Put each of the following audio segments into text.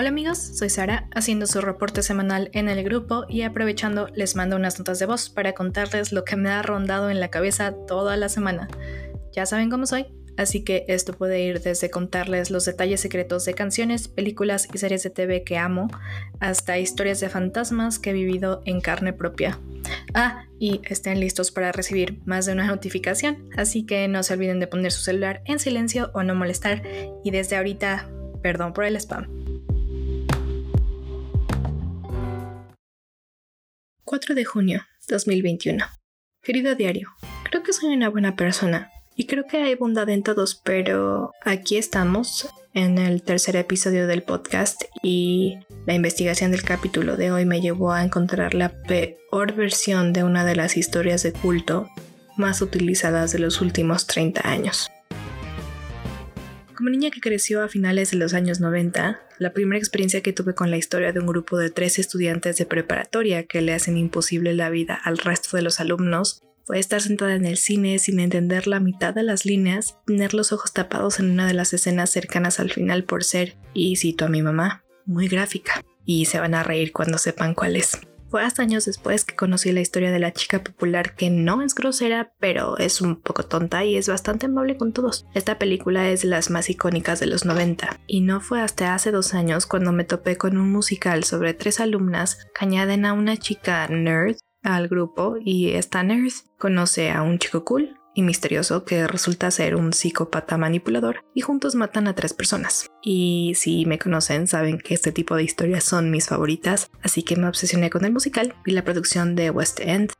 Hola amigos, soy Sara, haciendo su reporte semanal en el grupo y aprovechando les mando unas notas de voz para contarles lo que me ha rondado en la cabeza toda la semana. Ya saben cómo soy, así que esto puede ir desde contarles los detalles secretos de canciones, películas y series de TV que amo, hasta historias de fantasmas que he vivido en carne propia. Ah, y estén listos para recibir más de una notificación, así que no se olviden de poner su celular en silencio o no molestar, y desde ahorita, perdón por el spam. 4 de junio 2021. Querido diario, creo que soy una buena persona y creo que hay bondad en todos, pero aquí estamos en el tercer episodio del podcast y la investigación del capítulo de hoy me llevó a encontrar la peor versión de una de las historias de culto más utilizadas de los últimos 30 años. Como niña que creció a finales de los años 90, la primera experiencia que tuve con la historia de un grupo de tres estudiantes de preparatoria que le hacen imposible la vida al resto de los alumnos fue estar sentada en el cine sin entender la mitad de las líneas, tener los ojos tapados en una de las escenas cercanas al final por ser, y cito a mi mamá, muy gráfica. Y se van a reír cuando sepan cuál es. Fue hasta años después que conocí la historia de la chica popular que no es grosera, pero es un poco tonta y es bastante amable con todos. Esta película es de las más icónicas de los 90, y no fue hasta hace dos años cuando me topé con un musical sobre tres alumnas que añaden a una chica nerd al grupo y esta nerd conoce a un chico cool y misterioso que resulta ser un psicópata manipulador y juntos matan a tres personas. Y si me conocen saben que este tipo de historias son mis favoritas, así que me obsesioné con el musical, vi la producción de West End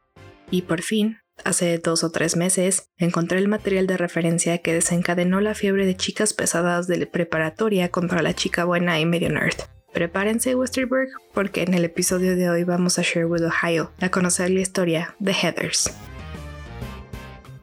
y por fin, hace dos o tres meses, encontré el material de referencia que desencadenó la fiebre de chicas pesadas de preparatoria contra la chica buena y medio nerd. Prepárense Westerberg porque en el episodio de hoy vamos a Sherwood, Ohio, a conocer la historia de Heathers.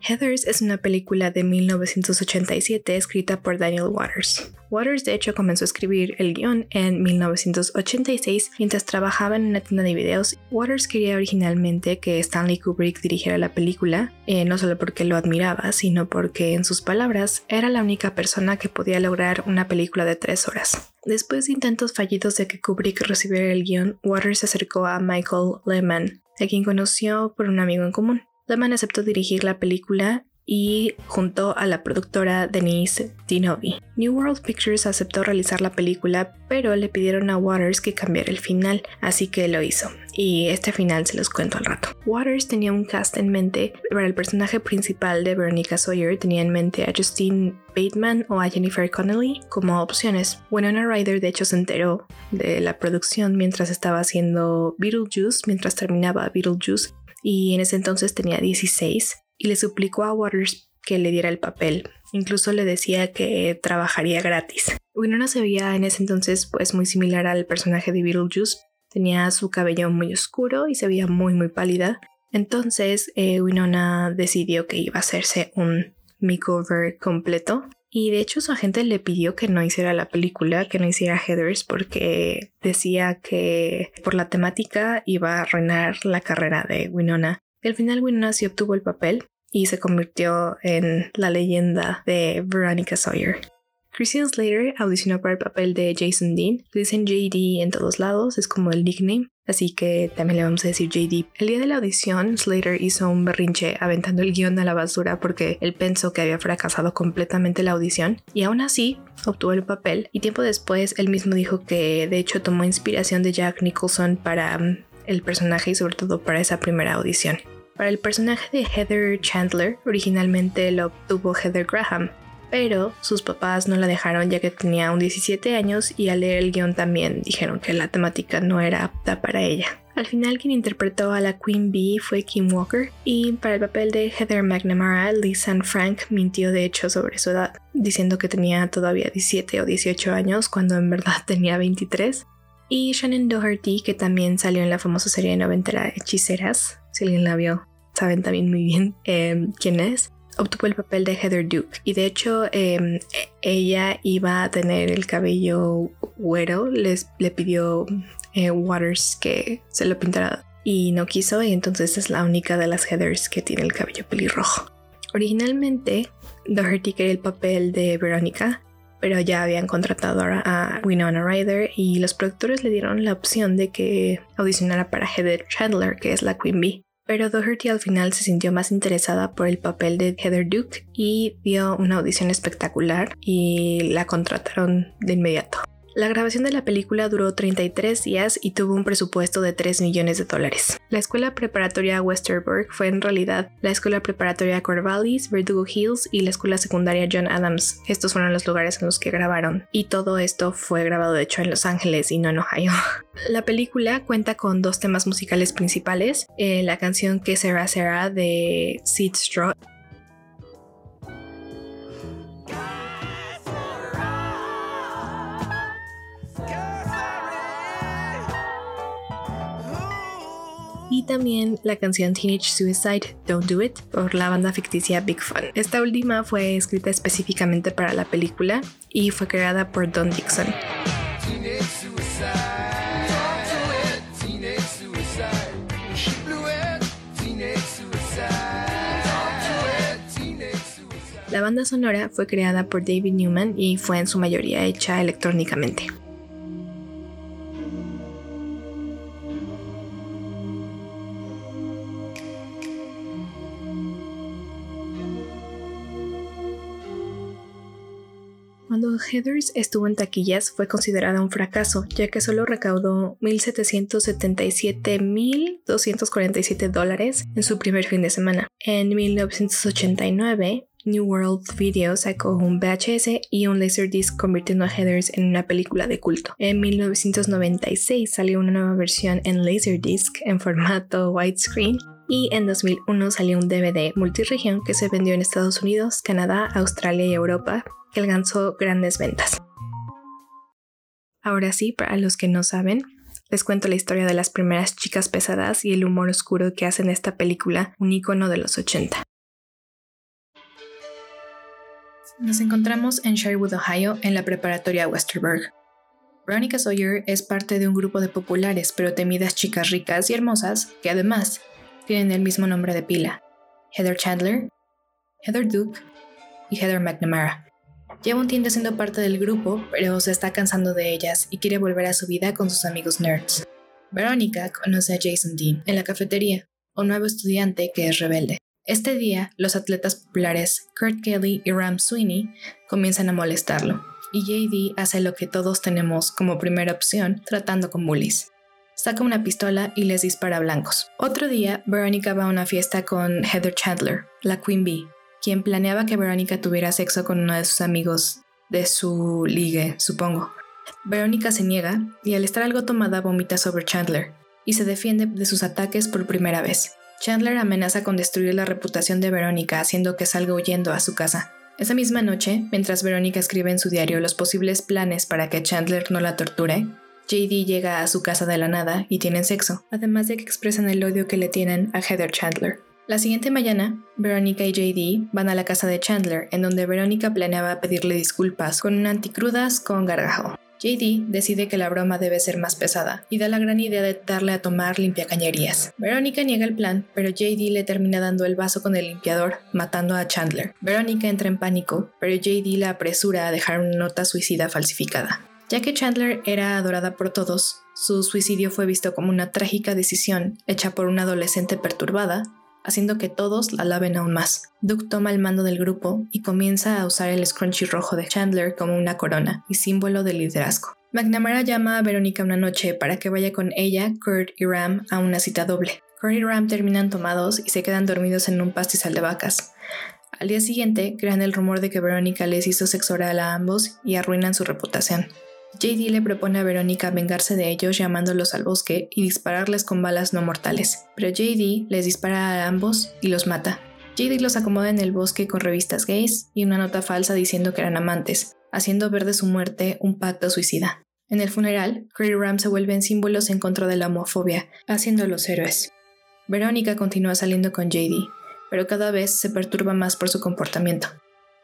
Heathers es una película de 1987 escrita por Daniel Waters. Waters de hecho comenzó a escribir el guion en 1986 mientras trabajaba en una tienda de videos. Waters quería originalmente que Stanley Kubrick dirigiera la película, eh, no solo porque lo admiraba, sino porque en sus palabras era la única persona que podía lograr una película de tres horas. Después de intentos fallidos de que Kubrick recibiera el guion, Waters se acercó a Michael Lehman, a quien conoció por un amigo en común. Lehman aceptó dirigir la película y junto a la productora Denise Dinovi. New World Pictures aceptó realizar la película, pero le pidieron a Waters que cambiara el final, así que lo hizo. Y este final se los cuento al rato. Waters tenía un cast en mente para el personaje principal de Veronica Sawyer, tenía en mente a Justine Bateman o a Jennifer Connelly como opciones. Winona Ryder de hecho se enteró de la producción mientras estaba haciendo Beetlejuice, mientras terminaba Beetlejuice y en ese entonces tenía 16 y le suplicó a Waters que le diera el papel. Incluso le decía que trabajaría gratis. Winona se veía en ese entonces pues muy similar al personaje de Beetlejuice. Tenía su cabello muy oscuro y se veía muy muy pálida. Entonces eh, Winona decidió que iba a hacerse un makeover completo y de hecho su agente le pidió que no hiciera la película, que no hiciera Heathers, porque decía que por la temática iba a arruinar la carrera de Winona. al final Winona sí obtuvo el papel y se convirtió en la leyenda de Veronica Sawyer. Christian Slater audicionó para el papel de Jason Dean. Le dicen JD en todos lados, es como el nickname, así que también le vamos a decir JD. El día de la audición, Slater hizo un berrinche aventando el guion a la basura porque él pensó que había fracasado completamente la audición y aún así obtuvo el papel y tiempo después él mismo dijo que de hecho tomó inspiración de Jack Nicholson para mm, el personaje y sobre todo para esa primera audición. Para el personaje de Heather Chandler, originalmente lo obtuvo Heather Graham, pero sus papás no la dejaron ya que tenía un 17 años y al leer el guion también dijeron que la temática no era apta para ella. Al final quien interpretó a la Queen Bee fue Kim Walker y para el papel de Heather McNamara, Lisanne Frank mintió de hecho sobre su edad, diciendo que tenía todavía 17 o 18 años cuando en verdad tenía 23. Y Shannon Doherty, que también salió en la famosa serie noventera Hechiceras, si alguien la vio, saben también muy bien eh, quién es obtuvo el papel de Heather Duke y de hecho em, ella iba a tener el cabello güero, les, le pidió eh, Waters que se lo pintara y no quiso y entonces es la única de las Heathers que tiene el cabello pelirrojo. Originalmente Doherty quería el papel de Verónica pero ya habían contratado a Winona Ryder y los productores le dieron la opción de que audicionara para Heather Chandler, que es la Queen Bee. Pero Doherty al final se sintió más interesada por el papel de Heather Duke y dio una audición espectacular y la contrataron de inmediato. La grabación de la película duró 33 días y tuvo un presupuesto de 3 millones de dólares. La escuela preparatoria Westerbork fue en realidad la escuela preparatoria Corvallis, Verdugo Hills y la escuela secundaria John Adams. Estos fueron los lugares en los que grabaron. Y todo esto fue grabado de hecho en Los Ángeles y no en Ohio. La película cuenta con dos temas musicales principales. Eh, la canción Que Será Será de Sid Straw también la canción Teenage Suicide Don't Do It por la banda ficticia Big Fun. Esta última fue escrita específicamente para la película y fue creada por Don Dixon. La banda sonora fue creada por David Newman y fue en su mayoría hecha electrónicamente. Heathers estuvo en taquillas fue considerada un fracaso, ya que solo recaudó 1.777.247 dólares en su primer fin de semana. En 1989, New World Video sacó un VHS y un Laserdisc convirtiendo a Heathers en una película de culto. En 1996 salió una nueva versión en Laserdisc en formato widescreen y en 2001 salió un DVD multiregión que se vendió en Estados Unidos, Canadá, Australia y Europa alcanzó grandes ventas. Ahora sí, para los que no saben, les cuento la historia de las primeras chicas pesadas y el humor oscuro que hacen esta película un icono de los 80. Nos encontramos en Sherwood, Ohio, en la preparatoria Westerberg. Veronica Sawyer es parte de un grupo de populares pero temidas chicas ricas y hermosas que además tienen el mismo nombre de pila, Heather Chandler, Heather Duke y Heather McNamara. Lleva un tiempo siendo parte del grupo, pero se está cansando de ellas y quiere volver a su vida con sus amigos nerds. Verónica conoce a Jason Dean en la cafetería, un nuevo estudiante que es rebelde. Este día, los atletas populares Kurt Kelly y Ram Sweeney comienzan a molestarlo, y JD hace lo que todos tenemos como primera opción tratando con bullies. Saca una pistola y les dispara blancos. Otro día, Verónica va a una fiesta con Heather Chandler, la Queen Bee, quien planeaba que Verónica tuviera sexo con uno de sus amigos de su ligue, supongo. Verónica se niega y al estar algo tomada vomita sobre Chandler y se defiende de sus ataques por primera vez. Chandler amenaza con destruir la reputación de Verónica haciendo que salga huyendo a su casa. Esa misma noche, mientras Verónica escribe en su diario los posibles planes para que Chandler no la torture, JD llega a su casa de la nada y tienen sexo, además de que expresan el odio que le tienen a Heather Chandler. La siguiente mañana, Verónica y JD van a la casa de Chandler, en donde Verónica planeaba pedirle disculpas con un anticrudas con gargajo. JD decide que la broma debe ser más pesada y da la gran idea de darle a tomar limpiacañerías. Verónica niega el plan, pero JD le termina dando el vaso con el limpiador, matando a Chandler. Verónica entra en pánico, pero JD la apresura a dejar una nota suicida falsificada. Ya que Chandler era adorada por todos, su suicidio fue visto como una trágica decisión hecha por una adolescente perturbada haciendo que todos la alaben aún más. Duke toma el mando del grupo y comienza a usar el scrunchy rojo de Chandler como una corona y símbolo de liderazgo. McNamara llama a Verónica una noche para que vaya con ella, Kurt y Ram a una cita doble. Kurt y Ram terminan tomados y se quedan dormidos en un pastizal de vacas. Al día siguiente, crean el rumor de que Verónica les hizo sexo oral a ambos y arruinan su reputación. JD le propone a Verónica vengarse de ellos llamándolos al bosque y dispararles con balas no mortales, pero JD les dispara a ambos y los mata. JD los acomoda en el bosque con revistas gays y una nota falsa diciendo que eran amantes, haciendo ver de su muerte un pacto suicida. En el funeral, Craig Ram se vuelven símbolos en contra de la homofobia, haciéndolos héroes. Verónica continúa saliendo con JD, pero cada vez se perturba más por su comportamiento.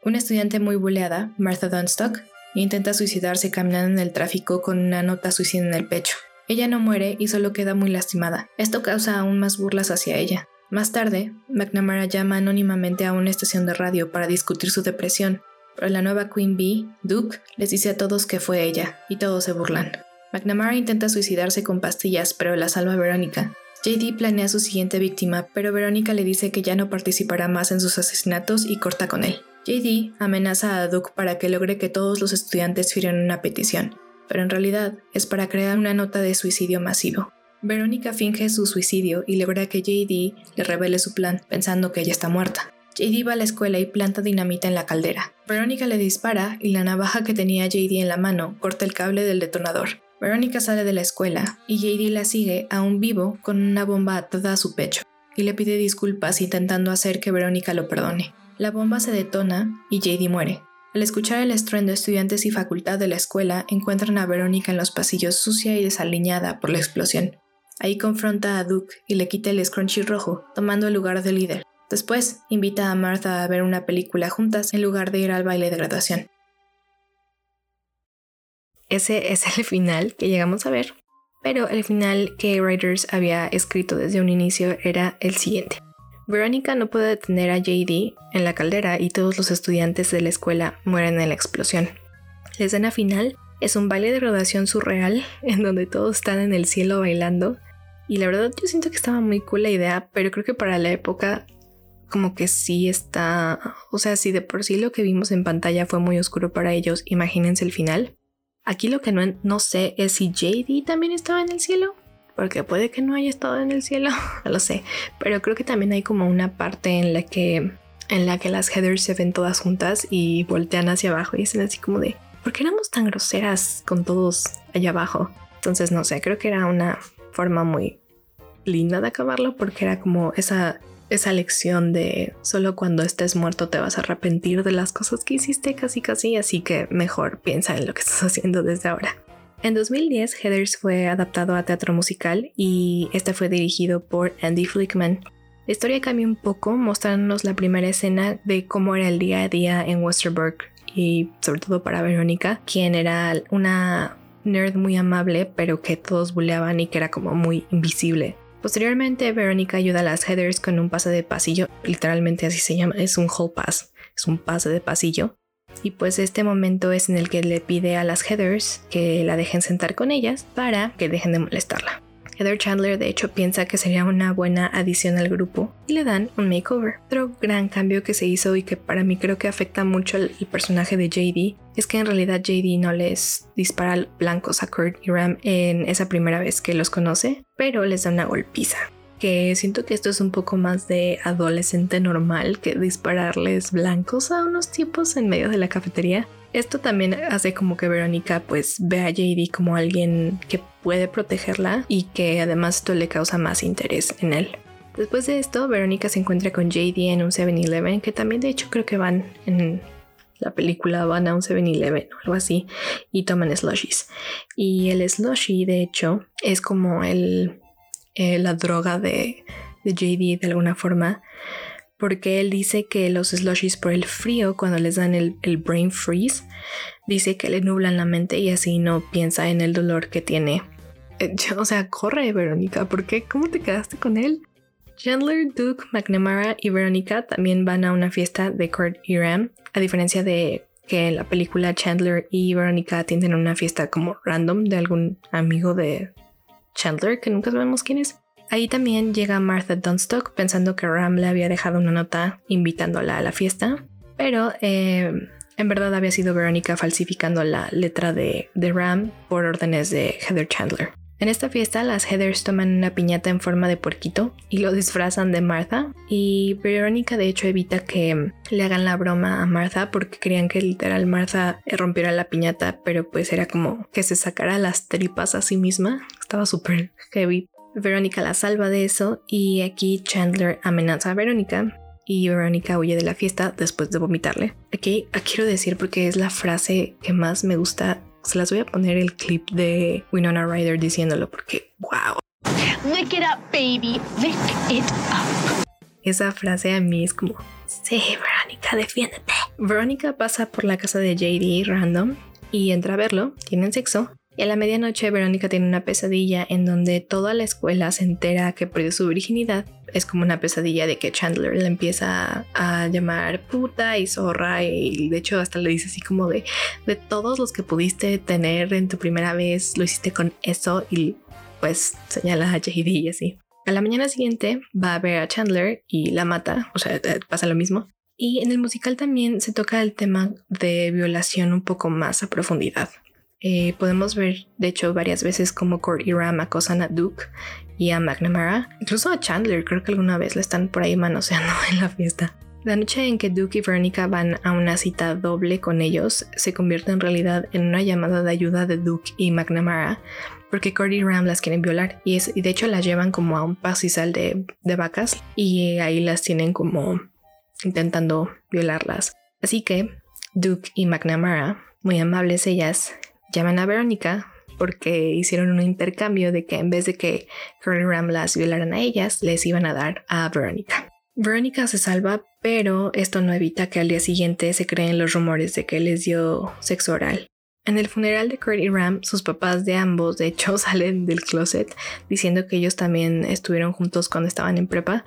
Una estudiante muy buleada, Martha Dunstock, Intenta suicidarse caminando en el tráfico con una nota suicida en el pecho. Ella no muere y solo queda muy lastimada. Esto causa aún más burlas hacia ella. Más tarde, McNamara llama anónimamente a una estación de radio para discutir su depresión Pero la nueva Queen Bee, Duke, les dice a todos que fue ella, y todos se burlan. McNamara intenta suicidarse con pastillas, pero la salva Verónica. JD planea su siguiente víctima, pero Verónica le dice que ya no participará más en sus asesinatos y corta con él. JD amenaza a Duke para que logre que todos los estudiantes firmen una petición, pero en realidad es para crear una nota de suicidio masivo. Verónica finge su suicidio y logra que JD le revele su plan, pensando que ella está muerta. JD va a la escuela y planta dinamita en la caldera. Verónica le dispara y la navaja que tenía JD en la mano corta el cable del detonador. Verónica sale de la escuela y JD la sigue aún vivo con una bomba atada a su pecho y le pide disculpas intentando hacer que Verónica lo perdone. La bomba se detona y JD muere. Al escuchar el estruendo, estudiantes y facultad de la escuela encuentran a Verónica en los pasillos sucia y desaliñada por la explosión. Ahí confronta a Duke y le quita el scrunchy rojo, tomando el lugar de líder. Después, invita a Martha a ver una película juntas en lugar de ir al baile de graduación. Ese es el final que llegamos a ver, pero el final que Writers había escrito desde un inicio era el siguiente. Verónica no puede detener a JD en la caldera y todos los estudiantes de la escuela mueren en la explosión. La escena final es un baile de graduación surreal en donde todos están en el cielo bailando. Y la verdad yo siento que estaba muy cool la idea, pero creo que para la época como que sí está, o sea, si de por sí lo que vimos en pantalla fue muy oscuro para ellos, imagínense el final. Aquí lo que no, no sé es si JD también estaba en el cielo, porque puede que no haya estado en el cielo, no lo sé, pero creo que también hay como una parte en la que en la que las headers se ven todas juntas y voltean hacia abajo y dicen así como de ¿por qué éramos tan groseras con todos allá abajo? Entonces, no sé, creo que era una forma muy linda de acabarlo porque era como esa, esa lección de solo cuando estés muerto te vas a arrepentir de las cosas que hiciste casi casi, así que mejor piensa en lo que estás haciendo desde ahora. En 2010, Heathers fue adaptado a teatro musical y este fue dirigido por Andy Flickman. La historia cambia un poco, mostrándonos la primera escena de cómo era el día a día en Westerbork y sobre todo para Verónica, quien era una nerd muy amable, pero que todos buleaban y que era como muy invisible. Posteriormente, Verónica ayuda a las Heathers con un pase de pasillo, literalmente así se llama, es un hall pass, es un pase de pasillo. Y pues este momento es en el que le pide a las Heathers que la dejen sentar con ellas para que dejen de molestarla. Heather Chandler de hecho piensa que sería una buena adición al grupo y le dan un makeover. Otro gran cambio que se hizo y que para mí creo que afecta mucho al personaje de JD es que en realidad JD no les dispara blancos a Kurt y Ram en esa primera vez que los conoce, pero les da una golpiza siento que esto es un poco más de adolescente normal que dispararles blancos a unos tipos en medio de la cafetería. Esto también hace como que Verónica pues ve a JD como alguien que puede protegerla y que además esto le causa más interés en él. Después de esto, Verónica se encuentra con JD en un 7-Eleven, que también de hecho creo que van en la película, van a un 7-Eleven o algo así, y toman slushies. Y el slushy, de hecho, es como el, eh, la droga de, JD de alguna forma, porque él dice que los slushies por el frío, cuando les dan el, brain freeze, dice que le nublan la mente y así no piensa en el dolor que tiene. Eh, o sea, corre, Verónica, ¿por qué? ¿Cómo te quedaste con él? Chandler, Duke, McNamara y Verónica también van a una fiesta de Kurt y a diferencia de que en la película Chandler y Verónica atienden una fiesta como random de algún amigo de Chandler, que nunca sabemos quién es. Ahí también llega Martha Dunstock pensando que Ram le había dejado una nota invitándola a la fiesta, pero eh, en verdad había sido Verónica falsificando la letra de, de Ram por órdenes de Heather Chandler. En esta fiesta las Heathers toman una piñata en forma de puerquito y lo disfrazan de Martha y Verónica de hecho evita que le hagan la broma a Martha porque querían que literal Martha rompiera la piñata pero pues era como que se sacara las tripas a sí misma estaba súper heavy Verónica la salva de eso y aquí Chandler amenaza a Verónica y Verónica huye de la fiesta después de vomitarle. Aquí quiero decir porque es la frase que más me gusta. Se las voy a poner el clip de Winona Ryder diciéndolo porque wow. Lick it up, baby. Lick it up. Esa frase a mí es como, sí, Verónica, defiéndete. Verónica pasa por la casa de JD random y entra a verlo, tienen sexo Y a la medianoche Verónica tiene una pesadilla en donde toda la escuela se entera que perdió su virginidad. Es como una pesadilla de que Chandler le empieza a llamar puta y zorra y de hecho hasta le dice así como de de todos los que pudiste tener en tu primera vez lo hiciste con eso y pues señala a JD y así. A la mañana siguiente va a ver a Chandler y la mata, o sea, eh, pasa lo mismo. Y en el musical también se toca el tema de violación un poco más a profundidad. Eh, podemos ver, de hecho, varias veces como Court y Ram acosan a Duke y a McNamara. Incluso a Chandler, creo que alguna vez le están por ahí manoseando en la fiesta. La noche en que Duke y Veronica van a una cita doble con ellos se convierte en realidad en una llamada de ayuda de Duke y McNamara porque Court y Ram las quieren violar y de hecho las llevan como a un pastizal de, de vacas y ahí las tienen como intentando violarlas. Así que Duke y McNamara, muy amables ellas, llaman a Verónica porque hicieron un intercambio de que en vez de que Curly Ram las violaran a ellas, les iban a dar a Verónica. Verónica se salva, pero esto no evita que al día siguiente se creen los rumores de que les dio sexo oral. En el funeral de Kurt y Ram, sus papás de ambos de hecho salen del closet diciendo que ellos también estuvieron juntos cuando estaban en prepa.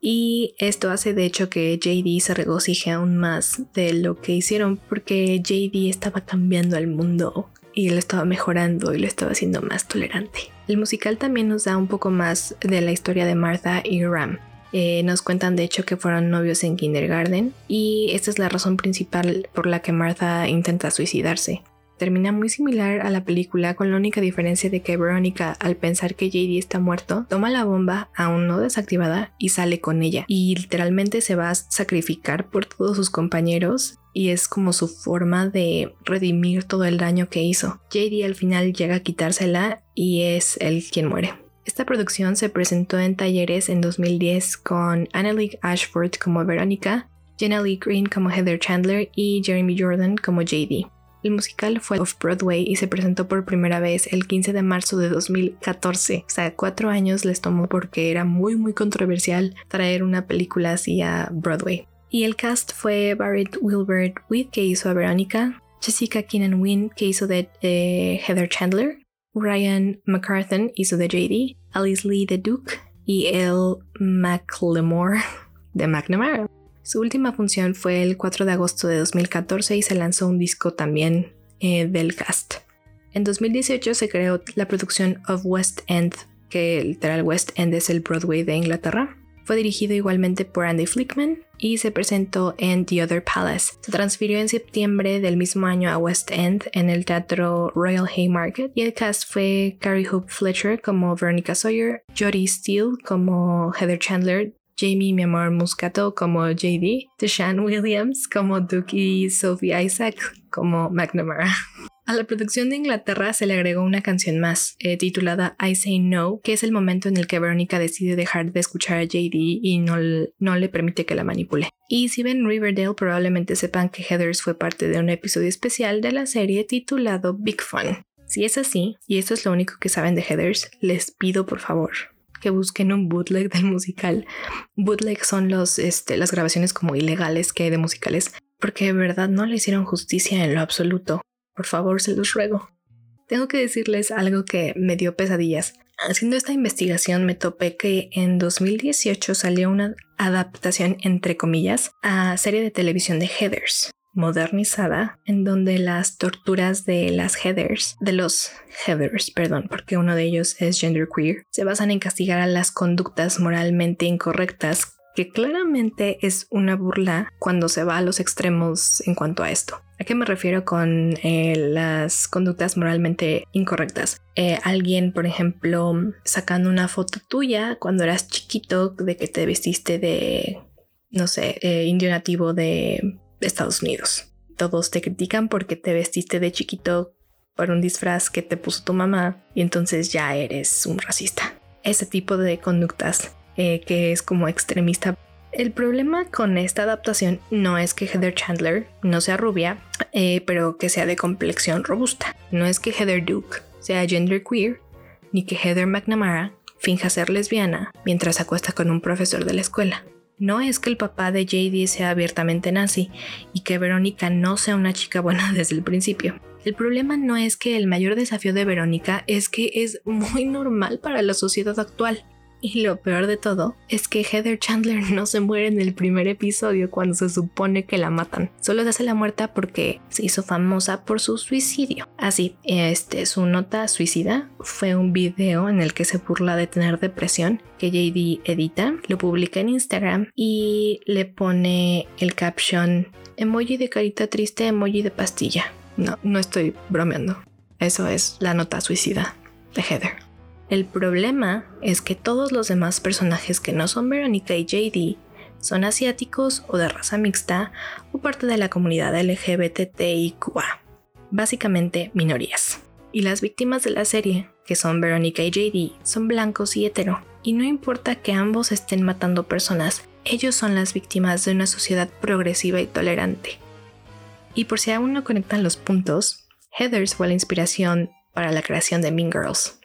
Y esto hace de hecho que JD se regocije aún más de lo que hicieron porque JD estaba cambiando al mundo y lo estaba mejorando y lo estaba haciendo más tolerante. El musical también nos da un poco más de la historia de Martha y Ram. Eh, nos cuentan de hecho que fueron novios en kindergarten y esta es la razón principal por la que Martha intenta suicidarse termina muy similar a la película con la única diferencia de que Verónica al pensar que JD está muerto toma la bomba aún no desactivada y sale con ella y literalmente se va a sacrificar por todos sus compañeros y es como su forma de redimir todo el daño que hizo. JD al final llega a quitársela y es él quien muere. Esta producción se presentó en talleres en 2010 con Annalise Ashford como Verónica, Jenna Lee Green como Heather Chandler y Jeremy Jordan como JD. El musical fue off-Broadway y se presentó por primera vez el 15 de marzo de 2014. O sea, cuatro años les tomó porque era muy muy controversial traer una película así a Broadway. Y el cast fue Barrett Wilbert Witt, que hizo a Verónica, Jessica Keenan Wynn, que hizo de eh, Heather Chandler, Ryan McCarthy hizo de JD, Alice Lee de Duke y Elle McLemore de McNamara. Su última función fue el 4 de agosto de 2014 y se lanzó un disco también eh, del cast. En 2018 se creó la producción of West End, que literal West End es el Broadway de Inglaterra. Fue dirigido igualmente por Andy Flickman y se presentó en The Other Palace. Se transfirió en septiembre del mismo año a West End en el teatro Royal Haymarket y el cast fue Carrie Hope Fletcher como Veronica Sawyer, Jodie Steele como Heather Chandler, Jamie Mi Amor Muscato como JD, Deshaun Williams como Duke y Sophie Isaac como McNamara. A la producción de Inglaterra se le agregó una canción más, eh, titulada I Say No, que es el momento en el que Verónica decide dejar de escuchar a JD y no, no le permite que la manipule. Y si ven Riverdale, probablemente sepan que Heathers fue parte de un episodio especial de la serie titulado Big Fun. Si es así, y esto es lo único que saben de Heathers, les pido por favor que busquen un bootleg del musical. Bootleg son los, este, las grabaciones como ilegales que hay de musicales, porque de verdad no le hicieron justicia en lo absoluto. Por favor, se los ruego. Tengo que decirles algo que me dio pesadillas. Haciendo esta investigación me topé que en 2018 salió una adaptación, entre comillas, a serie de televisión de Heathers modernizada en donde las torturas de las headers, de los headers, perdón, porque uno de ellos es genderqueer, se basan en castigar a las conductas moralmente incorrectas que claramente es una burla cuando se va a los extremos en cuanto a esto. ¿A qué me refiero con eh, las conductas moralmente incorrectas? Eh, alguien, por ejemplo, sacando una foto tuya cuando eras chiquito de que te vestiste de, no sé, eh, indio nativo de Estados Unidos. Todos te critican porque te vestiste de chiquito por un disfraz que te puso tu mamá y entonces ya eres un racista. Ese tipo de conductas eh, que es como extremista. El problema con esta adaptación no es que Heather Chandler no sea rubia, eh, pero que sea de complexión robusta. No es que Heather Duke sea genderqueer, ni que Heather McNamara finja ser lesbiana mientras acuesta con un profesor de la escuela. No es que el papá de JD sea abiertamente nazi y que Verónica no sea una chica buena desde el principio. El problema no es que el mayor desafío de Verónica es que es muy normal para la sociedad actual. Y lo peor de todo es que Heather Chandler no se muere en el primer episodio cuando se supone que la matan. Solo se hace la muerta porque se hizo famosa por su suicidio. Así, este, su nota suicida fue un video en el que se burla de tener depresión que JD edita, lo publica en Instagram y le pone el caption emoji de carita triste, emoji de pastilla. No, no estoy bromeando. Eso es la nota suicida de Heather. El problema es que todos los demás personajes que no son Veronica y JD son asiáticos o de raza mixta o parte de la comunidad LGBTIQA, básicamente minorías. Y las víctimas de la serie, que son Veronica y JD, son blancos y hetero. Y no importa que ambos estén matando personas, ellos son las víctimas de una sociedad progresiva y tolerante. Y por si aún no conectan los puntos, Heathers fue la inspiración para la creación de Mean Girls,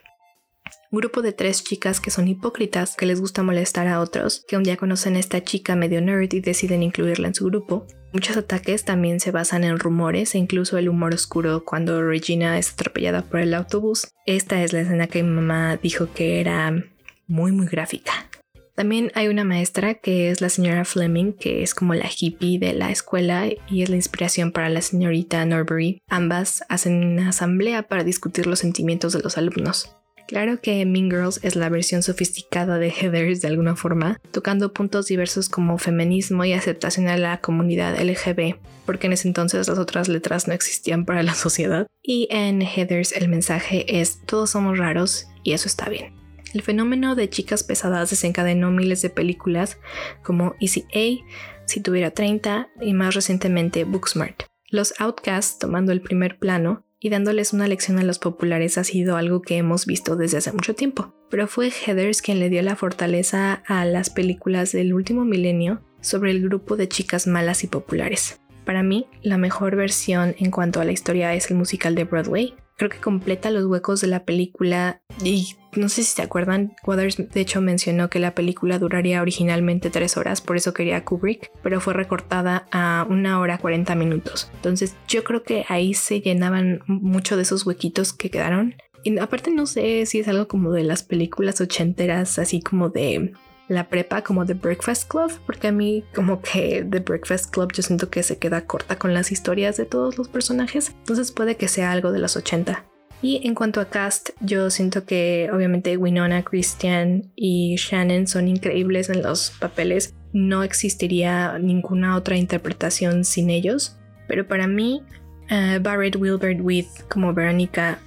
grupo de tres chicas que son hipócritas, que les gusta molestar a otros, que un día conocen a esta chica medio nerd y deciden incluirla en su grupo. Muchos ataques también se basan en rumores e incluso el humor oscuro cuando Regina es atropellada por el autobús. Esta es la escena que mi mamá dijo que era muy muy gráfica. También hay una maestra que es la señora Fleming, que es como la hippie de la escuela y es la inspiración para la señorita Norbury. Ambas hacen una asamblea para discutir los sentimientos de los alumnos. Claro que Mean Girls es la versión sofisticada de Heathers de alguna forma, tocando puntos diversos como feminismo y aceptación a la comunidad LGB, porque en ese entonces las otras letras no existían para la sociedad. Y en Heathers el mensaje es todos somos raros y eso está bien. El fenómeno de chicas pesadas desencadenó miles de películas como Easy A, Si tuviera 30 y más recientemente Booksmart. Los Outcasts tomando el primer plano y dándoles una lección a los populares ha sido algo que hemos visto desde hace mucho tiempo. Pero fue Heathers quien le dio la fortaleza a las películas del último milenio sobre el grupo de chicas malas y populares. Para mí, la mejor versión en cuanto a la historia es el musical de Broadway, creo que completa los huecos de la película y no sé si se acuerdan, Waters de hecho mencionó que la película duraría originalmente tres horas, por eso quería Kubrick, pero fue recortada a una hora 40 minutos. Entonces yo creo que ahí se llenaban mucho de esos huequitos que quedaron. Y aparte no sé si es algo como de las películas ochenteras, así como de la prepa como The Breakfast Club, porque a mí como que The Breakfast Club yo siento que se queda corta con las historias de todos los personajes, entonces puede que sea algo de los 80. Y en cuanto a cast, yo siento que obviamente Winona, Christian y Shannon son increíbles en los papeles. No existiría ninguna otra interpretación sin ellos. Pero para mí, uh, Barrett Wilbert With como Verónica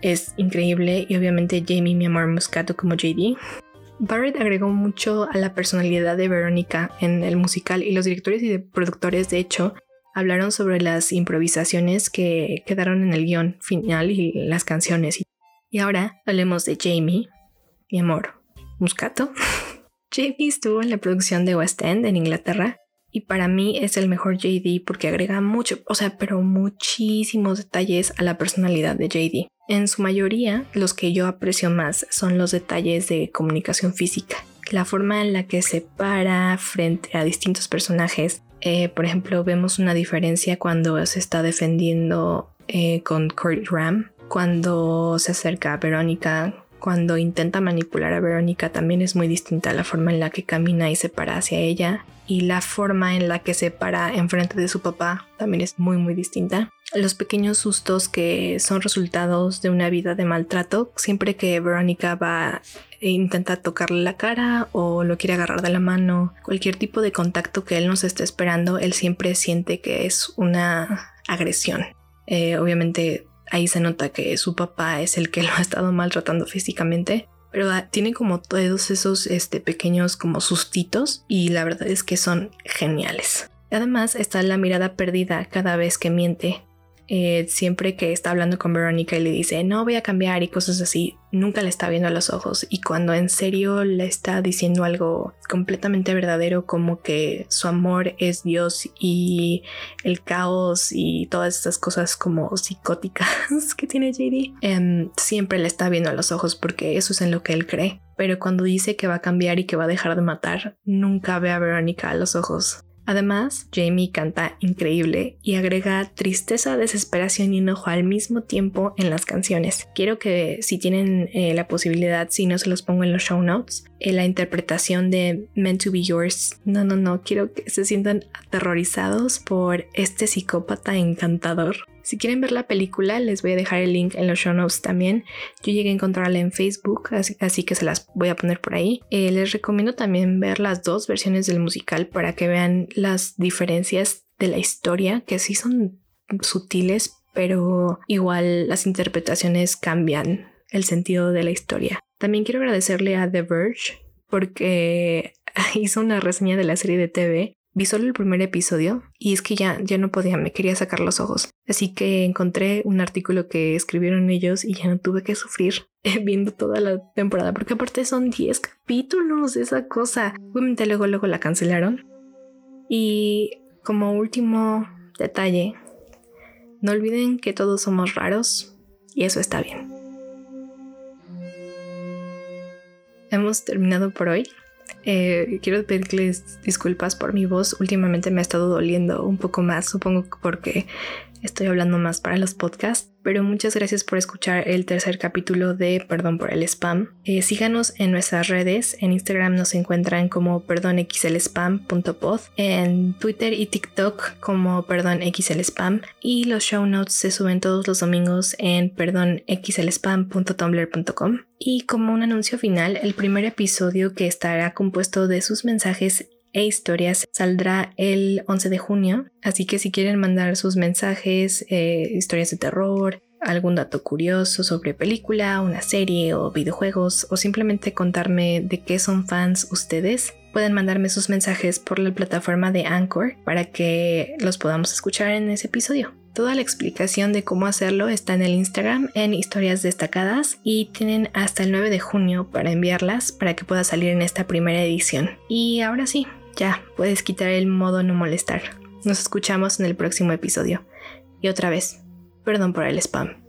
es increíble y obviamente Jamie, mi amor Muscato como JD. Barrett agregó mucho a la personalidad de Verónica en el musical y los directores y productores, de hecho, hablaron sobre las improvisaciones que quedaron en el guion final y las canciones. Y ahora hablemos de Jamie, mi amor, Muscato. Jamie estuvo en la producción de West End en Inglaterra y para mí es el mejor JD porque agrega mucho, o sea, pero muchísimos detalles a la personalidad de JD. En su mayoría, los que yo aprecio más son los detalles de comunicación física, la forma en la que se para frente a distintos personajes. Eh, por ejemplo, vemos una diferencia cuando se está defendiendo eh, con Kurt Ram, cuando se acerca a Verónica, cuando intenta manipular a Verónica también es muy distinta la forma en la que camina y se para hacia ella y la forma en la que se para enfrente de su papá también es muy muy distinta los pequeños sustos que son resultados de una vida de maltrato. Siempre que Verónica va e intenta tocarle la cara o lo quiere agarrar de la mano, cualquier tipo de contacto que él nos esté esperando, él siempre siente que es una agresión. Eh, obviamente ahí se nota que su papá es el que lo ha estado maltratando físicamente, pero tiene como todos esos este, pequeños como sustitos y la verdad es que son geniales. Además está la mirada perdida cada vez que miente eh, siempre que está hablando con Verónica y le dice, no voy a cambiar y cosas así, nunca le está viendo a los ojos. Y cuando en serio le está diciendo algo completamente verdadero, como que su amor es Dios y el caos y todas estas cosas como psicóticas que tiene JD, em, siempre le está viendo a los ojos porque eso es en lo que él cree. Pero cuando dice que va a cambiar y que va a dejar de matar, nunca ve a Verónica a los ojos. Además, Jamie canta increíble y agrega tristeza, desesperación y enojo al mismo tiempo en las canciones. Quiero que si tienen eh, la posibilidad, si no se los pongo en los show notes, la interpretación de Meant to Be Yours. No, no, no, quiero que se sientan aterrorizados por este psicópata encantador. Si quieren ver la película, les voy a dejar el link en los show notes también. Yo llegué a encontrarla en Facebook, así, que se las voy a poner por ahí. Eh, les recomiendo también ver las dos versiones del musical para que vean las diferencias de la historia, que sí son sutiles, pero igual las interpretaciones cambian el sentido de la historia. También quiero agradecerle a The Verge porque hizo una reseña de la serie de TV Vi solo el primer episodio y es que ya, ya no podía, me quería sacar los ojos. Así que encontré un artículo que escribieron ellos y ya no tuve que sufrir viendo toda la temporada, porque aparte son 10 capítulos esa cosa. Obviamente luego, luego la cancelaron. Y como último detalle, no olviden que todos somos raros y eso está bien. Hemos terminado por hoy. Eh, quiero pedirles disculpas por mi voz. Últimamente me ha estado doliendo un poco más, supongo porque estoy hablando más para los podcasts. Pero muchas gracias por escuchar el tercer capítulo de Perdón por el Spam. Eh, síganos en nuestras redes. En Instagram nos encuentran como perdonxlspam.pod. En Twitter y TikTok como perdonxlspam. Y los show notes se suben todos los domingos en perdonxlspam.tumblr.com. Y como un anuncio final, el primer episodio que estará compuesto de sus mensajes e historias saldrá el 11 de junio, así que si quieren mandar sus mensajes, eh, historias de terror, algún dato curioso sobre película, una serie o videojuegos o simplemente contarme de qué son fans ustedes, pueden mandarme sus mensajes por la plataforma de Anchor para que los podamos escuchar en ese episodio. Toda la explicación de cómo hacerlo está en el Instagram en historias destacadas y tienen hasta el 9 de junio para enviarlas para que pueda salir en esta primera edición. Y ahora sí, ya, puedes quitar el modo no molestar. Nos escuchamos en el próximo episodio. Y otra vez, perdón por el spam.